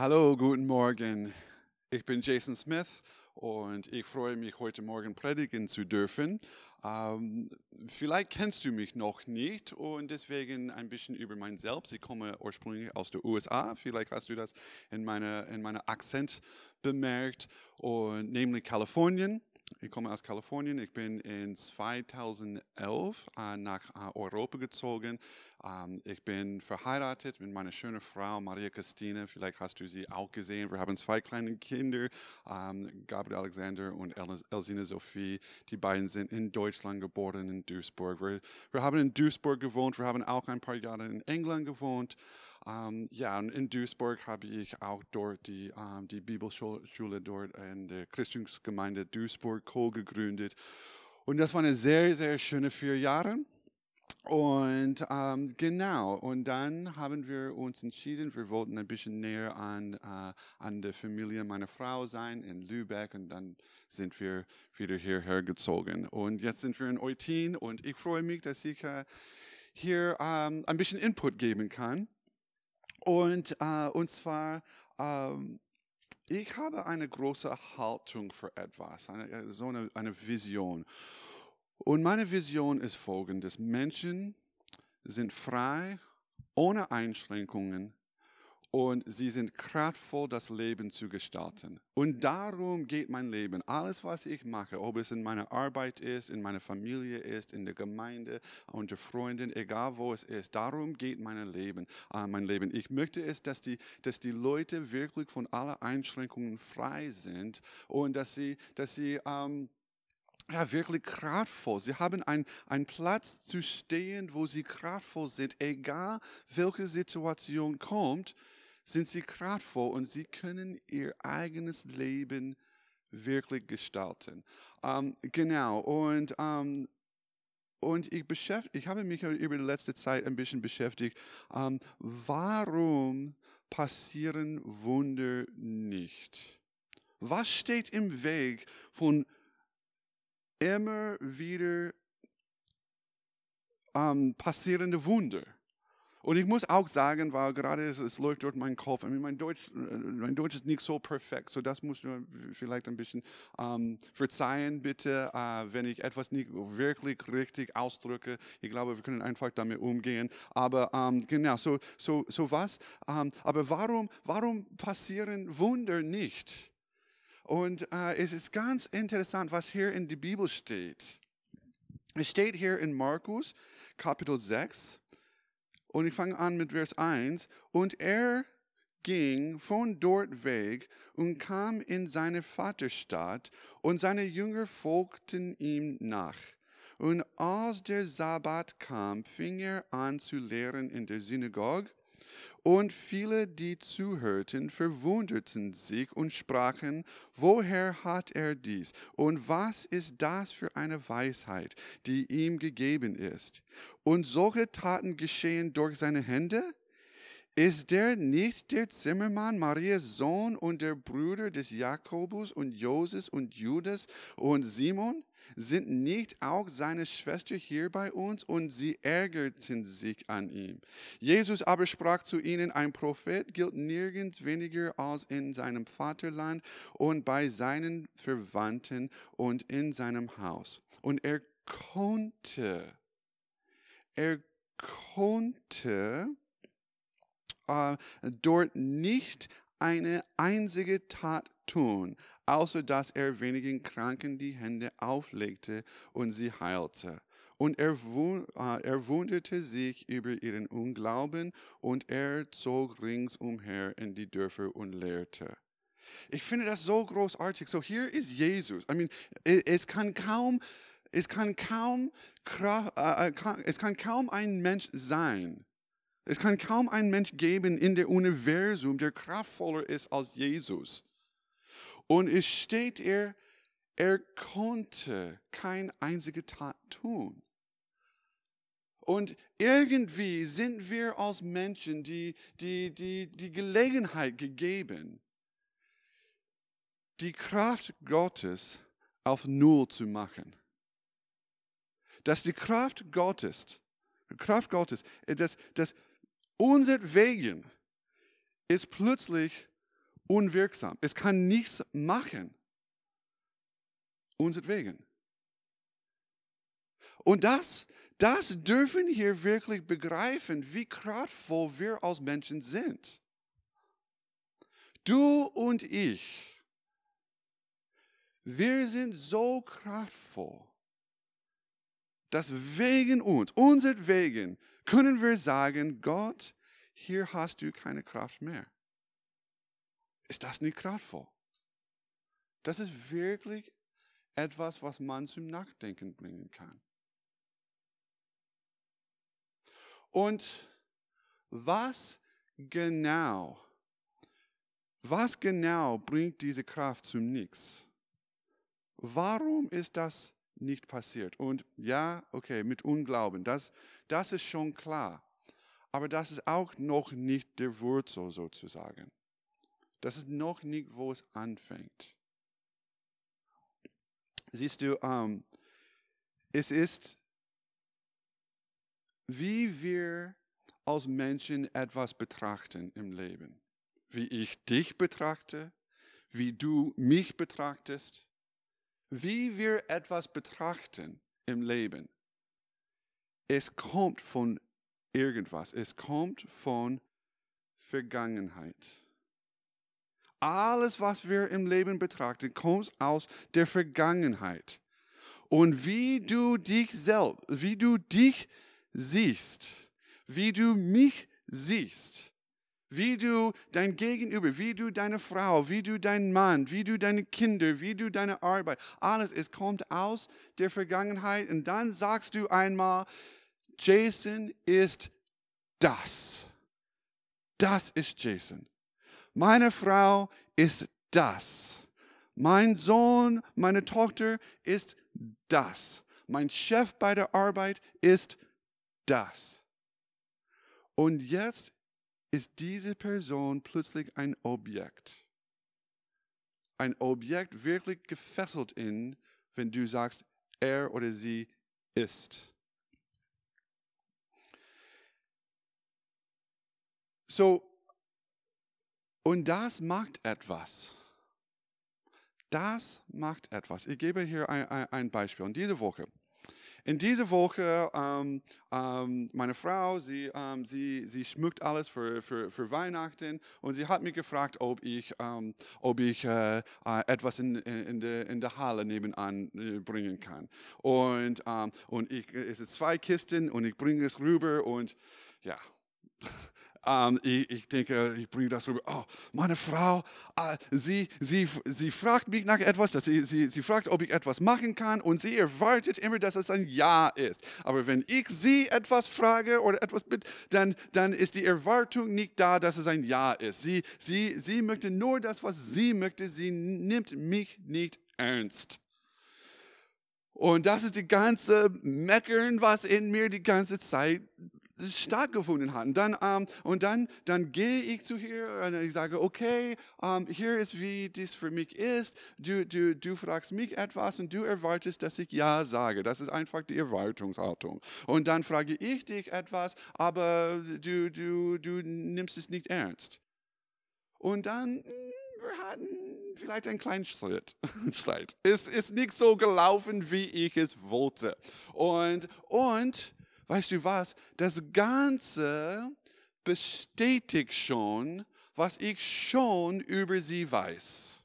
Hallo, guten Morgen. Ich bin Jason Smith und ich freue mich, heute Morgen predigen zu dürfen. Ähm, vielleicht kennst du mich noch nicht und deswegen ein bisschen über mein Selbst. Ich komme ursprünglich aus den USA. Vielleicht hast du das in meiner in meine Akzent bemerkt und nämlich Kalifornien. Ich komme aus Kalifornien. Ich bin in 2011 äh, nach äh, Europa gezogen. Ähm, ich bin verheiratet mit meiner schönen Frau Maria Christine. Vielleicht hast du sie auch gesehen. Wir haben zwei kleine Kinder, ähm, Gabriel Alexander und Elsine Sophie. Die beiden sind in Deutschland geboren, in Duisburg. Wir, wir haben in Duisburg gewohnt. Wir haben auch ein paar Jahre in England gewohnt. Ähm, ja, und in Duisburg habe ich auch dort die, ähm, die Bibelschule dort in der Christungsgemeinde Duisburg co-gegründet. Und das waren sehr, sehr schöne vier Jahre. Und ähm, genau, und dann haben wir uns entschieden, wir wollten ein bisschen näher an, äh, an der Familie meiner Frau sein in Lübeck und dann sind wir wieder hierher gezogen. Und jetzt sind wir in Eutin und ich freue mich, dass ich äh, hier ähm, ein bisschen Input geben kann. Und, äh, und zwar, ähm, ich habe eine große Haltung für etwas, eine, äh, so eine, eine Vision. Und meine Vision ist folgendes. Menschen sind frei, ohne Einschränkungen und sie sind kraftvoll, das Leben zu gestalten. Und darum geht mein Leben. Alles, was ich mache, ob es in meiner Arbeit ist, in meiner Familie ist, in der Gemeinde, unter Freunden, egal wo es ist, darum geht mein Leben. Äh, mein Leben. Ich möchte es, dass die, dass die Leute wirklich von allen Einschränkungen frei sind und dass sie, dass sie ähm, ja, wirklich kraftvoll. Sie haben einen Platz zu stehen, wo sie kraftvoll sind, egal welche Situation kommt sind sie kraftvoll und sie können ihr eigenes Leben wirklich gestalten. Ähm, genau, und, ähm, und ich, ich habe mich über die letzte Zeit ein bisschen beschäftigt, ähm, warum passieren Wunder nicht? Was steht im Weg von immer wieder ähm, passierende Wunder? Und ich muss auch sagen, weil gerade es, es läuft durch meinen Kopf, mein Deutsch, äh, mein Deutsch ist nicht so perfekt, so das musst du vielleicht ein bisschen ähm, verzeihen, bitte, äh, wenn ich etwas nicht wirklich richtig ausdrücke. Ich glaube, wir können einfach damit umgehen. Aber ähm, genau, so, so, so was. Ähm, aber warum, warum passieren Wunder nicht? Und äh, es ist ganz interessant, was hier in der Bibel steht. Es steht hier in Markus Kapitel 6, und ich fange an mit Vers 1. Und er ging von dort weg und kam in seine Vaterstadt, und seine Jünger folgten ihm nach. Und als der Sabbat kam, fing er an zu lehren in der Synagoge, und viele, die zuhörten, verwunderten sich und sprachen, woher hat er dies? Und was ist das für eine Weisheit, die ihm gegeben ist? Und solche Taten geschehen durch seine Hände? Ist der nicht der Zimmermann, Marias Sohn und der Bruder des Jakobus und Joses und Judas und Simon? Sind nicht auch seine Schwester hier bei uns? Und sie ärgerten sich an ihm. Jesus aber sprach zu ihnen, ein Prophet gilt nirgends weniger als in seinem Vaterland und bei seinen Verwandten und in seinem Haus. Und er konnte, er konnte äh, dort nicht eine einzige Tat tun, außer dass er wenigen Kranken die Hände auflegte und sie heilte. Und er, äh, er wunderte sich über ihren Unglauben und er zog ringsumher in die Dörfer und lehrte. Ich finde das so großartig. So hier ist Jesus. I mean, es kann kaum, es kann kaum, äh, es kann kaum ein Mensch sein, es kann kaum einen Mensch geben in der Universum, der kraftvoller ist als Jesus. Und es steht, er, er konnte kein einzige Tat tun. Und irgendwie sind wir als Menschen die, die, die, die Gelegenheit gegeben, die Kraft Gottes auf Null zu machen. Dass die Kraft Gottes, Kraft Gottes, dass, dass unser Wegen ist plötzlich unwirksam. Es kann nichts machen. Unsertwegen. Und das, das dürfen wir wirklich begreifen, wie kraftvoll wir als Menschen sind. Du und ich, wir sind so kraftvoll, dass wegen uns, unsertwegen, können wir sagen, Gott, hier hast du keine Kraft mehr. Ist das nicht kraftvoll? Das ist wirklich etwas, was man zum Nachdenken bringen kann. Und was genau, was genau bringt diese Kraft zum Nichts? Warum ist das nicht passiert? Und ja, okay, mit Unglauben, das, das ist schon klar. Aber das ist auch noch nicht der Wurzel sozusagen. Das ist noch nicht, wo es anfängt. Siehst du, ähm, es ist, wie wir als Menschen etwas betrachten im Leben. Wie ich dich betrachte, wie du mich betrachtest, wie wir etwas betrachten im Leben. Es kommt von irgendwas, es kommt von Vergangenheit. Alles, was wir im Leben betrachten, kommt aus der Vergangenheit. Und wie du dich selbst, wie du dich siehst, wie du mich siehst, wie du dein Gegenüber, wie du deine Frau, wie du deinen Mann, wie du deine Kinder, wie du deine Arbeit, alles, es kommt aus der Vergangenheit. Und dann sagst du einmal, Jason ist das. Das ist Jason. Meine Frau ist das. Mein Sohn, meine Tochter ist das. Mein Chef bei der Arbeit ist das. Und jetzt ist diese Person plötzlich ein Objekt. Ein Objekt wirklich gefesselt in, wenn du sagst, er oder sie ist. So, und das macht etwas. Das macht etwas. Ich gebe hier ein, ein, Beispiel. Und diese Woche, in dieser Woche, ähm, ähm, meine Frau, sie, ähm, sie, sie schmückt alles für, für, für Weihnachten und sie hat mich gefragt, ob ich, ähm, ob ich äh, äh, etwas in, in, in, der, in der Halle nebenan äh, bringen kann. Und, ähm, und ich, es sind zwei Kisten und ich bringe es rüber und ja. Ähm, ich, ich, denke, ich bringe das rüber. Oh, meine Frau, äh, sie, sie, sie fragt mich nach etwas, dass sie, sie, sie fragt, ob ich etwas machen kann und sie erwartet immer, dass es ein Ja ist. Aber wenn ich sie etwas frage oder etwas bitte, dann, dann ist die Erwartung nicht da, dass es ein Ja ist. Sie, sie, sie möchte nur das, was sie möchte. Sie nimmt mich nicht ernst. Und das ist die ganze Meckern, was in mir die ganze Zeit stattgefunden hat. Und dann, ähm, und dann, dann gehe ich zu ihr und ich sage, okay, ähm, hier ist, wie dies für mich ist. Du, du, du fragst mich etwas und du erwartest, dass ich Ja sage. Das ist einfach die Erwartungshaltung. Und dann frage ich dich etwas, aber du, du, du nimmst es nicht ernst. Und dann, hm, wir hatten vielleicht einen kleinen Streit. Es ist nicht so gelaufen, wie ich es wollte. Und, und weißt du was, das Ganze bestätigt schon, was ich schon über sie weiß.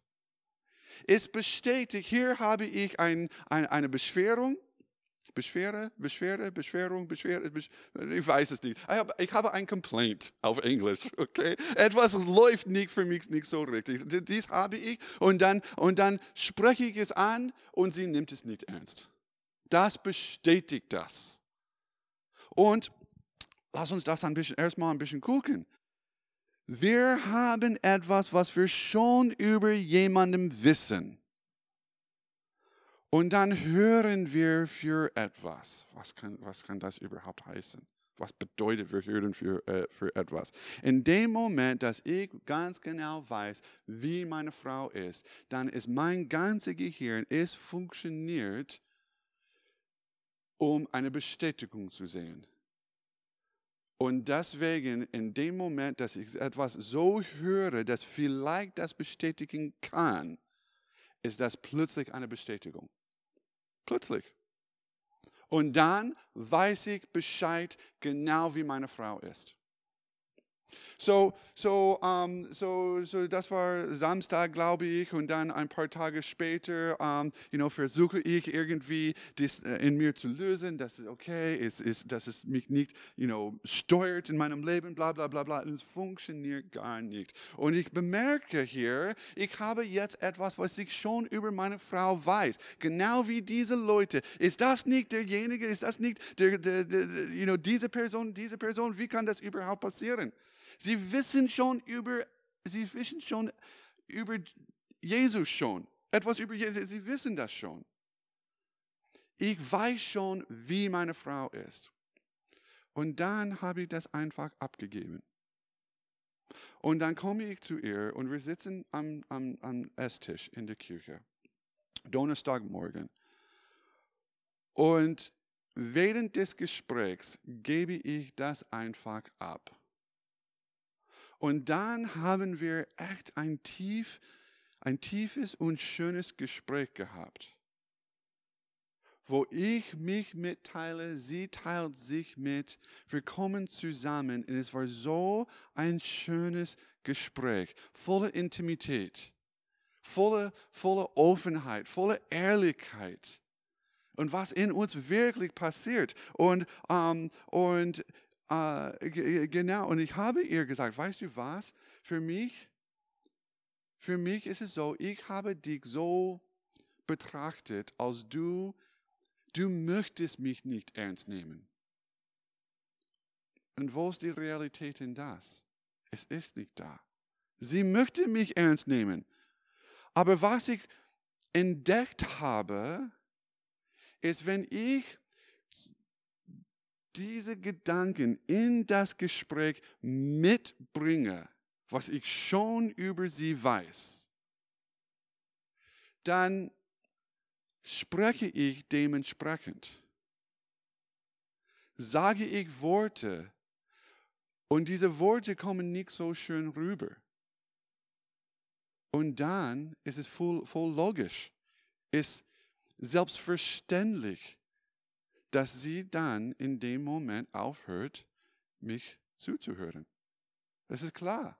Es bestätigt, hier habe ich ein, ein, eine Beschwerung, Beschwere, Beschwere, Beschwerung, Beschwere, Beschwere, ich weiß es nicht. Ich habe, ich habe ein Complaint auf Englisch, okay? Etwas läuft nicht für mich nicht so richtig. Dies habe ich und dann, und dann spreche ich es an und sie nimmt es nicht ernst. Das bestätigt das. Und lass uns das ein bisschen, erstmal ein bisschen gucken. Wir haben etwas, was wir schon über jemandem wissen. Und dann hören wir für etwas. Was kann, was kann das überhaupt heißen? Was bedeutet, wir hören für, äh, für etwas? In dem Moment, dass ich ganz genau weiß, wie meine Frau ist, dann ist mein ganzes Gehirn, es funktioniert um eine Bestätigung zu sehen. Und deswegen, in dem Moment, dass ich etwas so höre, das vielleicht das bestätigen kann, ist das plötzlich eine Bestätigung. Plötzlich. Und dann weiß ich Bescheid, genau wie meine Frau ist. So, so, um, so, so, das war Samstag, glaube ich, und dann ein paar Tage später, um, you know, versuche ich irgendwie das äh, in mir zu lösen, dass es okay ist, ist, dass es mich nicht, you know, steuert in meinem Leben, bla, bla, bla, bla. Und es funktioniert gar nicht. Und ich bemerke hier, ich habe jetzt etwas, was ich schon über meine Frau weiß. Genau wie diese Leute. Ist das nicht derjenige, ist das nicht der, der, der, you know, diese Person, diese Person? Wie kann das überhaupt passieren? Sie wissen schon über, sie wissen schon über Jesus schon. Etwas über Jesus, sie wissen das schon. Ich weiß schon, wie meine Frau ist. Und dann habe ich das einfach abgegeben. Und dann komme ich zu ihr und wir sitzen am, am, am Esstisch in der Kirche. Donnerstagmorgen. Und während des Gesprächs gebe ich das einfach ab. Und dann haben wir echt ein, tief, ein tiefes und schönes Gespräch gehabt, wo ich mich mitteile, sie teilt sich mit, wir kommen zusammen und es war so ein schönes Gespräch, voller Intimität, voller, voller Offenheit, voller Ehrlichkeit und was in uns wirklich passiert. Und, ähm, und äh, genau, und ich habe ihr gesagt, weißt du was, für mich, für mich ist es so, ich habe dich so betrachtet, als du, du möchtest mich nicht ernst nehmen. Und wo ist die Realität in das? Es ist nicht da. Sie möchte mich ernst nehmen. Aber was ich entdeckt habe, ist, wenn ich diese Gedanken in das Gespräch mitbringe, was ich schon über sie weiß, dann spreche ich dementsprechend. Sage ich Worte und diese Worte kommen nicht so schön rüber. Und dann ist es voll, voll logisch, ist selbstverständlich, dass sie dann in dem Moment aufhört, mich zuzuhören. Das ist klar.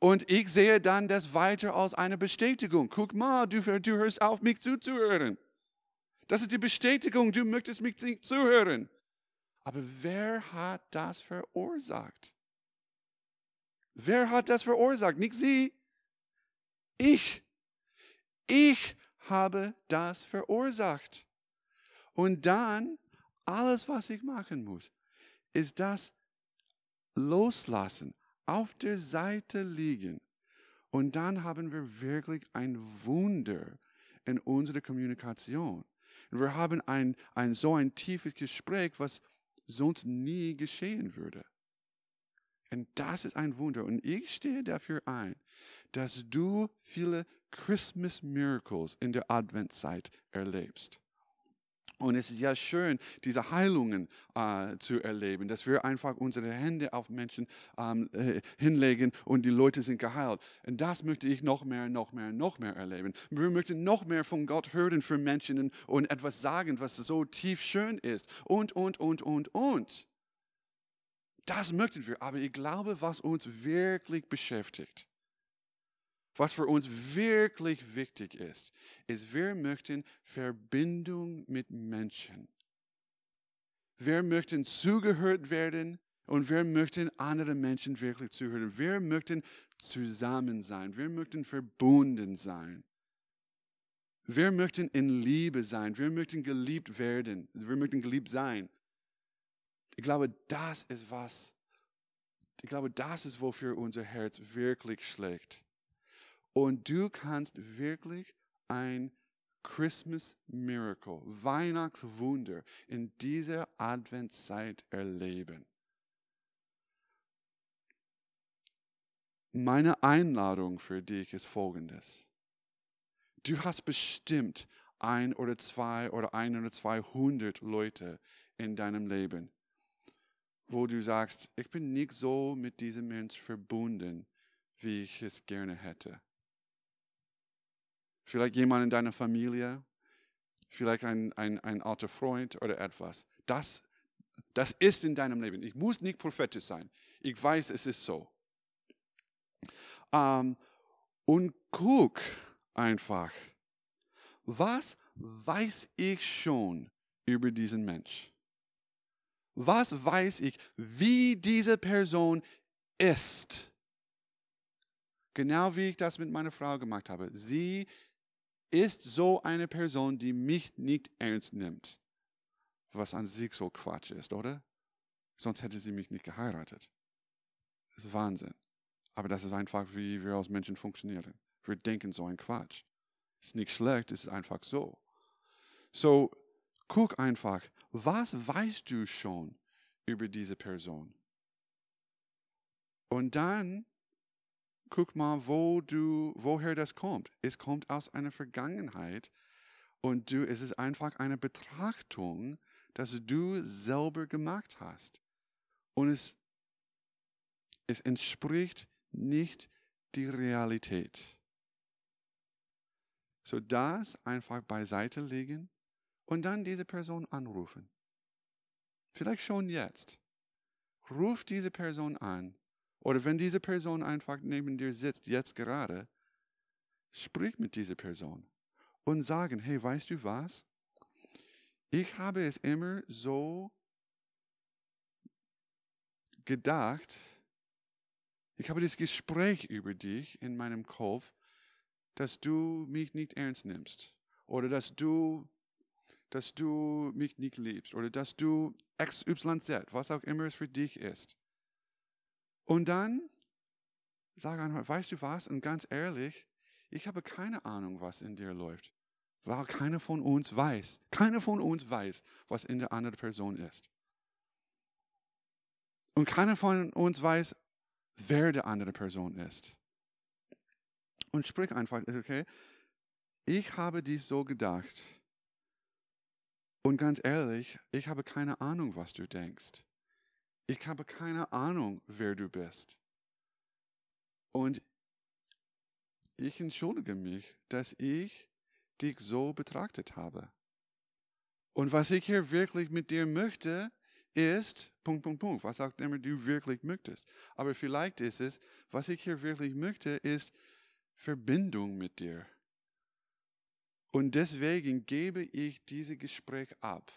Und ich sehe dann das weiter als eine Bestätigung. Guck mal, du, du hörst auf, mich zuzuhören. Das ist die Bestätigung, du möchtest mich nicht zuhören. Aber wer hat das verursacht? Wer hat das verursacht? Nicht sie. Ich. Ich habe das verursacht. Und dann, alles, was ich machen muss, ist das loslassen, auf der Seite liegen. Und dann haben wir wirklich ein Wunder in unserer Kommunikation. Und wir haben ein, ein so ein tiefes Gespräch, was sonst nie geschehen würde. Und das ist ein Wunder. Und ich stehe dafür ein, dass du viele Christmas Miracles in der Adventszeit erlebst. Und es ist ja schön, diese Heilungen äh, zu erleben, dass wir einfach unsere Hände auf Menschen ähm, äh, hinlegen und die Leute sind geheilt. Und das möchte ich noch mehr, noch mehr, noch mehr erleben. Wir möchten noch mehr von Gott hören für Menschen und, und etwas sagen, was so tief schön ist. Und, und, und, und, und. Das möchten wir. Aber ich glaube, was uns wirklich beschäftigt, was für uns wirklich wichtig ist, ist, wir möchten Verbindung mit Menschen. Wir möchten zugehört werden und wir möchten andere Menschen wirklich zuhören. Wir möchten zusammen sein. Wir möchten verbunden sein. Wir möchten in Liebe sein. Wir möchten geliebt werden. Wir möchten geliebt sein. Ich glaube, das ist was. Ich glaube, das ist, wofür unser Herz wirklich schlägt. Und du kannst wirklich ein Christmas Miracle, Weihnachtswunder in dieser Adventszeit erleben. Meine Einladung für dich ist folgendes. Du hast bestimmt ein oder zwei oder ein oder zweihundert Leute in deinem Leben. wo du sagst, ich bin nicht so mit diesem Mensch verbunden, wie ich es gerne hätte. Vielleicht jemand in deiner Familie, vielleicht ein, ein, ein alter Freund oder etwas. Das, das ist in deinem Leben. Ich muss nicht prophetisch sein. Ich weiß, es ist so. Ähm, und guck einfach, was weiß ich schon über diesen Mensch? Was weiß ich, wie diese Person ist? Genau wie ich das mit meiner Frau gemacht habe. Sie ist so eine Person, die mich nicht ernst nimmt. Was an sich so Quatsch ist, oder? Sonst hätte sie mich nicht geheiratet. Das ist Wahnsinn. Aber das ist einfach, wie wir als Menschen funktionieren. Wir denken so ein Quatsch. Ist nicht schlecht, ist einfach so. So, guck einfach, was weißt du schon über diese Person? Und dann guck mal, wo du, woher das kommt. Es kommt aus einer Vergangenheit und du, es ist einfach eine Betrachtung, dass du selber gemacht hast. Und es, es entspricht nicht die Realität. So das einfach beiseite legen und dann diese Person anrufen. Vielleicht schon jetzt. Ruf diese Person an. Oder wenn diese Person einfach neben dir sitzt, jetzt gerade, sprich mit dieser Person und sagen, hey, weißt du was? Ich habe es immer so gedacht, ich habe das Gespräch über dich in meinem Kopf, dass du mich nicht ernst nimmst oder dass du dass du mich nicht liebst oder dass du XYZ, was auch immer es für dich ist. Und dann sag einfach, weißt du was? Und ganz ehrlich, ich habe keine Ahnung, was in dir läuft. Weil keiner von uns weiß, keiner von uns weiß, was in der anderen Person ist. Und keiner von uns weiß, wer der andere Person ist. Und sprich einfach, okay, ich habe dies so gedacht. Und ganz ehrlich, ich habe keine Ahnung, was du denkst. Ich habe keine Ahnung, wer du bist. Und ich entschuldige mich, dass ich dich so betrachtet habe. Und was ich hier wirklich mit dir möchte, ist, Punkt, Punkt, Punkt, was auch immer du wirklich möchtest. Aber vielleicht ist es, was ich hier wirklich möchte, ist Verbindung mit dir. Und deswegen gebe ich dieses Gespräch ab,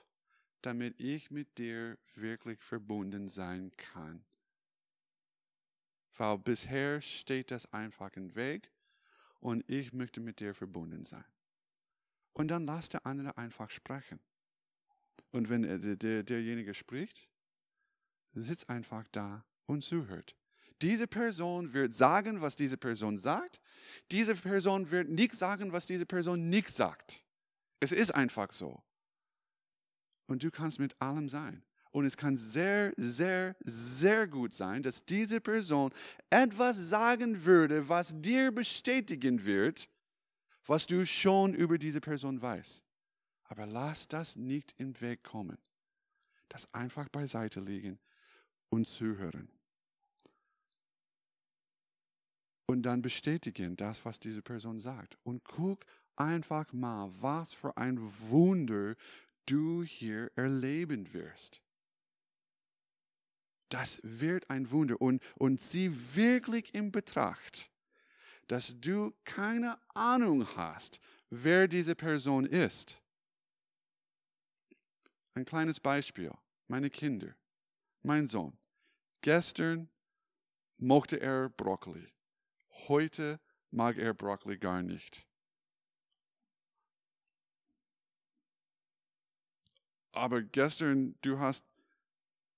damit ich mit dir wirklich verbunden sein kann. Weil bisher steht das einfach im Weg und ich möchte mit dir verbunden sein. Und dann lass der andere einfach sprechen. Und wenn der, der, derjenige spricht, sitzt einfach da und zuhört. Diese Person wird sagen, was diese Person sagt. Diese Person wird nicht sagen, was diese Person nicht sagt. Es ist einfach so. Und du kannst mit allem sein. Und es kann sehr, sehr, sehr gut sein, dass diese Person etwas sagen würde, was dir bestätigen wird, was du schon über diese Person weißt. Aber lass das nicht im Weg kommen. Das einfach beiseite legen und zuhören. und dann bestätigen das, was diese Person sagt. Und guck einfach mal, was für ein Wunder du hier erleben wirst. Das wird ein Wunder und, und zieh wirklich in Betracht, dass du keine Ahnung hast, wer diese Person ist. Ein kleines Beispiel. Meine Kinder. Mein Sohn. Gestern mochte er Brokkoli. Heute mag er Brokkoli gar nicht. Aber gestern, du hast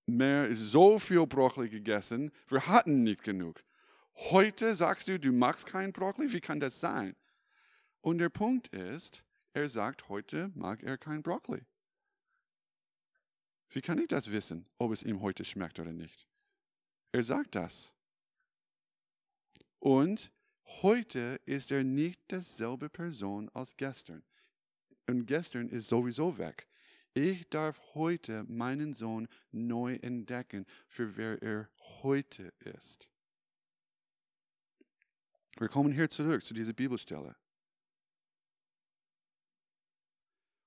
mehr, so viel Brokkoli gegessen, wir hatten nicht genug. Heute sagst du, du magst kein Brokkoli, wie kann das sein? Und der Punkt ist, er sagt, heute mag er kein Brokkoli. Wie kann ich das wissen, ob es ihm heute schmeckt oder nicht? Er sagt das. Und heute ist er nicht dasselbe Person als gestern. Und gestern ist sowieso weg. Ich darf heute meinen Sohn neu entdecken, für wer er heute ist. Wir kommen hier zurück zu dieser Bibelstelle.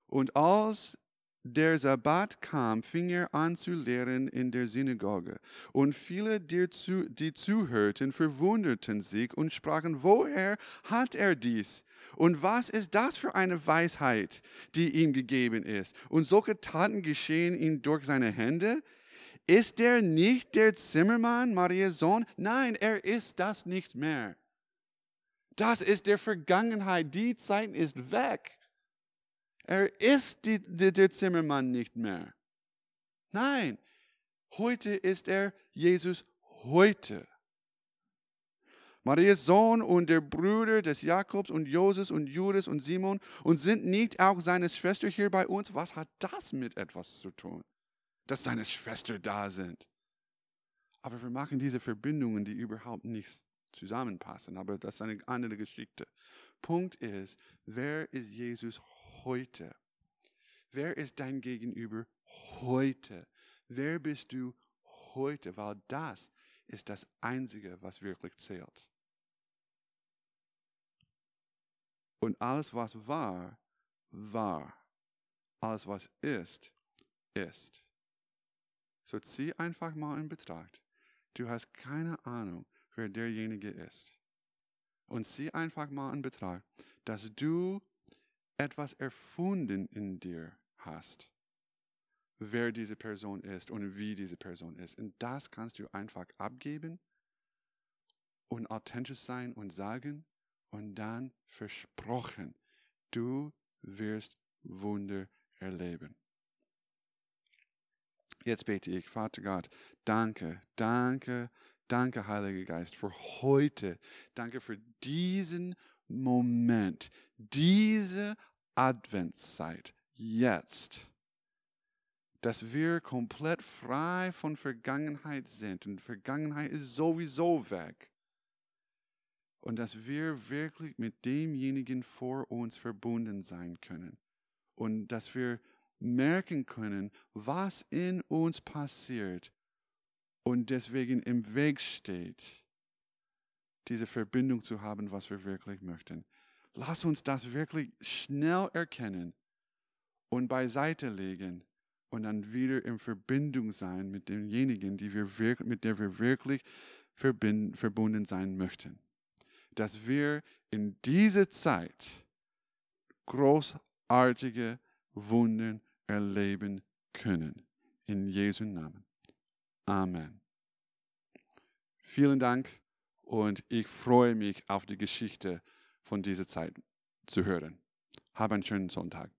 Und als der Sabbat kam, fing er an zu lehren in der Synagoge. Und viele, die, zu, die zuhörten, verwunderten sich und sprachen, woher hat er dies? Und was ist das für eine Weisheit, die ihm gegeben ist? Und solche Taten geschehen ihm durch seine Hände? Ist er nicht der Zimmermann, Marias Sohn? Nein, er ist das nicht mehr. Das ist der Vergangenheit. Die Zeit ist weg. Er ist die, die, der Zimmermann nicht mehr. Nein, heute ist er Jesus heute. Marias Sohn und der Bruder des Jakobs und Joses und Judas und Simon und sind nicht auch seine Schwester hier bei uns? Was hat das mit etwas zu tun, dass seine Schwester da sind? Aber wir machen diese Verbindungen, die überhaupt nicht zusammenpassen. Aber das ist eine andere Geschichte. Punkt ist, wer ist Jesus heute? Wer ist dein Gegenüber heute? Wer bist du heute? Weil das ist das Einzige, was wirklich zählt. Und alles, was war, war. Alles, was ist, ist. So zieh einfach mal in Betracht. Du hast keine Ahnung, wer derjenige ist. Und zieh einfach mal in Betracht, dass du etwas erfunden in dir hast, wer diese Person ist und wie diese Person ist. Und das kannst du einfach abgeben und authentisch sein und sagen und dann versprochen, du wirst Wunder erleben. Jetzt bete ich, Vater Gott, danke, danke, danke, Heiliger Geist, für heute. Danke für diesen Moment, diese Adventszeit, jetzt, dass wir komplett frei von Vergangenheit sind und Vergangenheit ist sowieso weg. Und dass wir wirklich mit demjenigen vor uns verbunden sein können. Und dass wir merken können, was in uns passiert und deswegen im Weg steht, diese Verbindung zu haben, was wir wirklich möchten. Lass uns das wirklich schnell erkennen und beiseite legen und dann wieder in Verbindung sein mit demjenigen, die wir wirklich, mit der wir wirklich verbunden sein möchten. Dass wir in dieser Zeit großartige Wunden erleben können. In Jesu Namen. Amen. Vielen Dank und ich freue mich auf die Geschichte von dieser Zeit zu hören. Hab einen schönen Sonntag.